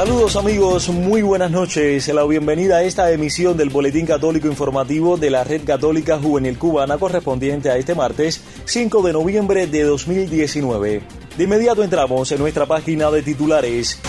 Saludos amigos, muy buenas noches. La bienvenida a esta emisión del Boletín Católico Informativo de la Red Católica Juvenil Cubana correspondiente a este martes 5 de noviembre de 2019. De inmediato entramos en nuestra página de titulares.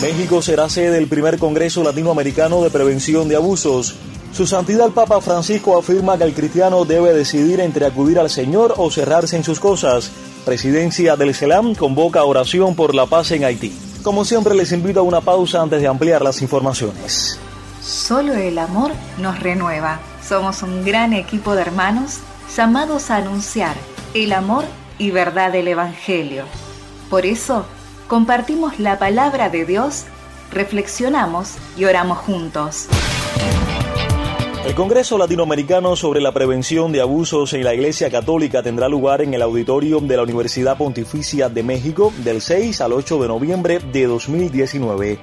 México será sede del primer Congreso Latinoamericano de Prevención de Abusos. Su Santidad el Papa Francisco afirma que el cristiano debe decidir entre acudir al Señor o cerrarse en sus cosas. Presidencia del CELAM convoca oración por la paz en Haití. Como siempre les invito a una pausa antes de ampliar las informaciones. Solo el amor nos renueva. Somos un gran equipo de hermanos llamados a anunciar el amor y verdad del Evangelio. Por eso, compartimos la palabra de Dios, reflexionamos y oramos juntos. El Congreso Latinoamericano sobre la prevención de abusos en la Iglesia Católica tendrá lugar en el auditorio de la Universidad Pontificia de México del 6 al 8 de noviembre de 2019.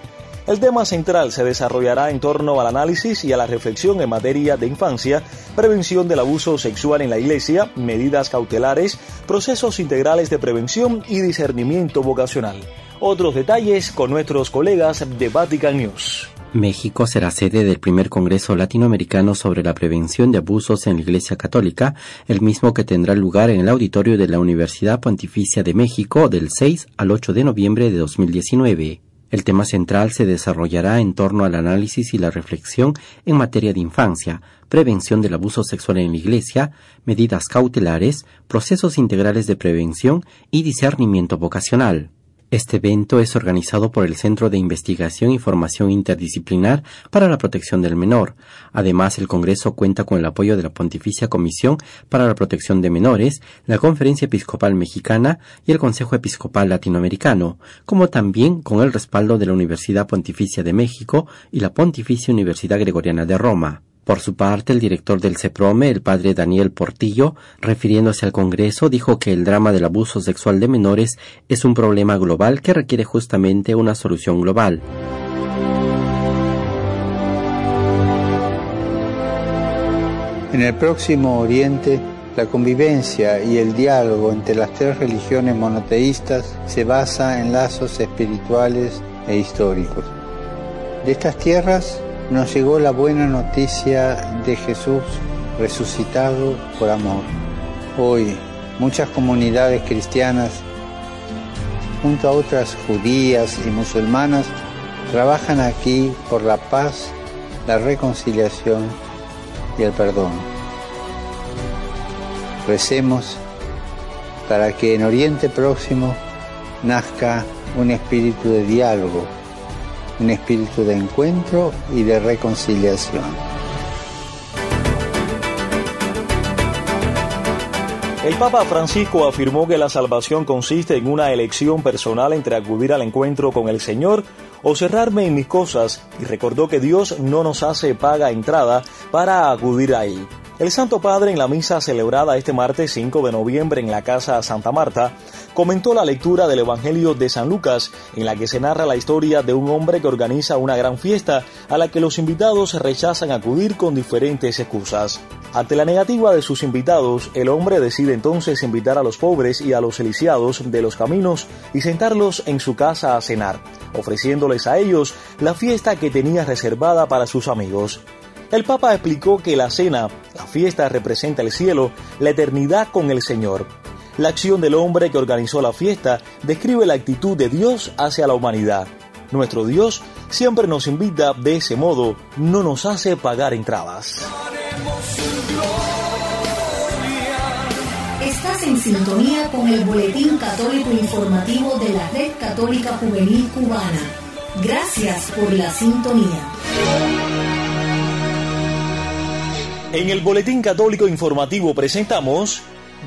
El tema central se desarrollará en torno al análisis y a la reflexión en materia de infancia, prevención del abuso sexual en la Iglesia, medidas cautelares, procesos integrales de prevención y discernimiento vocacional. Otros detalles con nuestros colegas de Vatican News. México será sede del primer Congreso Latinoamericano sobre la prevención de abusos en la Iglesia Católica, el mismo que tendrá lugar en el auditorio de la Universidad Pontificia de México del 6 al 8 de noviembre de 2019. El tema central se desarrollará en torno al análisis y la reflexión en materia de infancia, prevención del abuso sexual en la Iglesia, medidas cautelares, procesos integrales de prevención y discernimiento vocacional. Este evento es organizado por el Centro de Investigación y Formación Interdisciplinar para la Protección del Menor. Además, el Congreso cuenta con el apoyo de la Pontificia Comisión para la Protección de Menores, la Conferencia Episcopal Mexicana y el Consejo Episcopal Latinoamericano, como también con el respaldo de la Universidad Pontificia de México y la Pontificia Universidad Gregoriana de Roma. Por su parte, el director del CEPROME, el padre Daniel Portillo, refiriéndose al Congreso, dijo que el drama del abuso sexual de menores es un problema global que requiere justamente una solución global. En el próximo Oriente, la convivencia y el diálogo entre las tres religiones monoteístas se basa en lazos espirituales e históricos. De estas tierras nos llegó la buena noticia de Jesús resucitado por amor. Hoy muchas comunidades cristianas, junto a otras judías y musulmanas, trabajan aquí por la paz, la reconciliación y el perdón. Recemos para que en Oriente Próximo nazca un espíritu de diálogo un espíritu de encuentro y de reconciliación. El Papa Francisco afirmó que la salvación consiste en una elección personal entre acudir al encuentro con el Señor o cerrarme en mis cosas y recordó que Dios no nos hace paga entrada para acudir a Él. El Santo Padre en la misa celebrada este martes 5 de noviembre en la Casa Santa Marta comentó la lectura del Evangelio de San Lucas, en la que se narra la historia de un hombre que organiza una gran fiesta a la que los invitados rechazan acudir con diferentes excusas. Ante la negativa de sus invitados, el hombre decide entonces invitar a los pobres y a los eliciados de los caminos y sentarlos en su casa a cenar, ofreciéndoles a ellos la fiesta que tenía reservada para sus amigos. El Papa explicó que la cena, la fiesta representa el cielo, la eternidad con el Señor. La acción del hombre que organizó la fiesta describe la actitud de Dios hacia la humanidad. Nuestro Dios siempre nos invita de ese modo, no nos hace pagar entradas. Estás en sintonía con el Boletín Católico Informativo de la Red Católica Juvenil Cubana. Gracias por la sintonía. En el Boletín Católico Informativo presentamos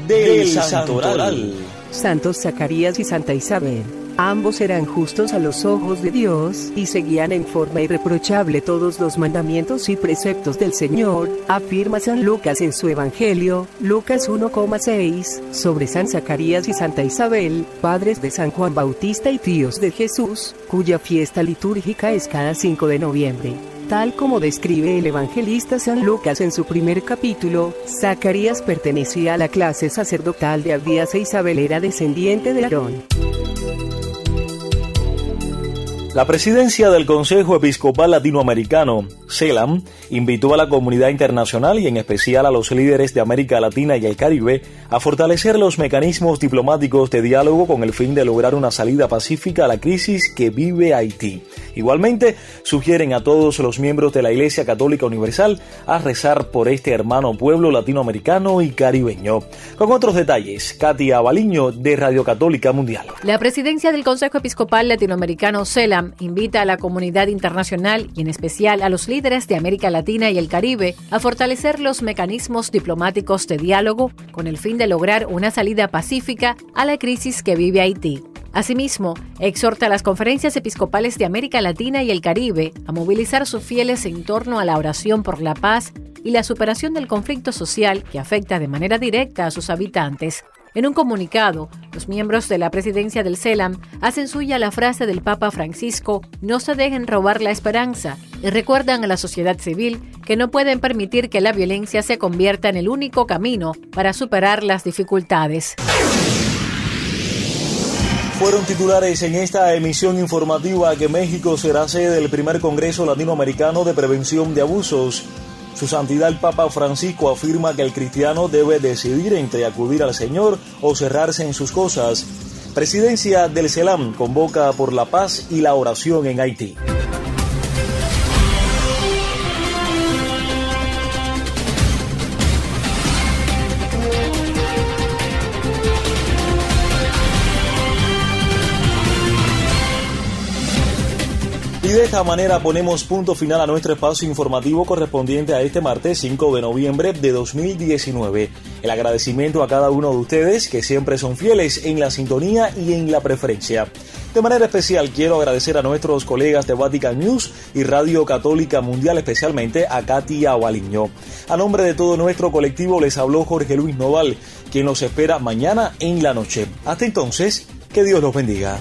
del, Santoral. Santos Zacarías y Santa Isabel. Ambos eran justos a los ojos de Dios y seguían en forma irreprochable todos los mandamientos y preceptos del Señor, afirma San Lucas en su Evangelio, Lucas 1,6, sobre San Zacarías y Santa Isabel, padres de San Juan Bautista y tíos de Jesús, cuya fiesta litúrgica es cada 5 de noviembre. Tal como describe el evangelista San Lucas en su primer capítulo, Zacarías pertenecía a la clase sacerdotal de Abdías e Isabel era descendiente de Aarón. La presidencia del Consejo Episcopal Latinoamericano, CELAM, invitó a la comunidad internacional y en especial a los líderes de América Latina y el Caribe a fortalecer los mecanismos diplomáticos de diálogo con el fin de lograr una salida pacífica a la crisis que vive Haití. Igualmente, sugieren a todos los miembros de la Iglesia Católica Universal a rezar por este hermano pueblo latinoamericano y caribeño. Con otros detalles, Katia Baliño de Radio Católica Mundial. La presidencia del Consejo Episcopal Latinoamericano CELAM invita a la comunidad internacional y en especial a los líderes de América Latina y el Caribe a fortalecer los mecanismos diplomáticos de diálogo con el fin de lograr una salida pacífica a la crisis que vive Haití. Asimismo, exhorta a las conferencias episcopales de América Latina y el Caribe a movilizar sus fieles en torno a la oración por la paz y la superación del conflicto social que afecta de manera directa a sus habitantes. En un comunicado, los miembros de la presidencia del CELAM hacen suya la frase del Papa Francisco, no se dejen robar la esperanza, y recuerdan a la sociedad civil que no pueden permitir que la violencia se convierta en el único camino para superar las dificultades fueron titulares en esta emisión informativa que México será sede del primer Congreso Latinoamericano de Prevención de Abusos. Su Santidad el Papa Francisco afirma que el cristiano debe decidir entre acudir al Señor o cerrarse en sus cosas. Presidencia del CELAM convoca por la paz y la oración en Haití. Y de esta manera ponemos punto final a nuestro espacio informativo correspondiente a este martes 5 de noviembre de 2019. El agradecimiento a cada uno de ustedes que siempre son fieles en la sintonía y en la preferencia. De manera especial quiero agradecer a nuestros colegas de Vatican News y Radio Católica Mundial, especialmente a Katia Waliño. A nombre de todo nuestro colectivo les habló Jorge Luis Noval, quien nos espera mañana en la noche. Hasta entonces, que Dios los bendiga.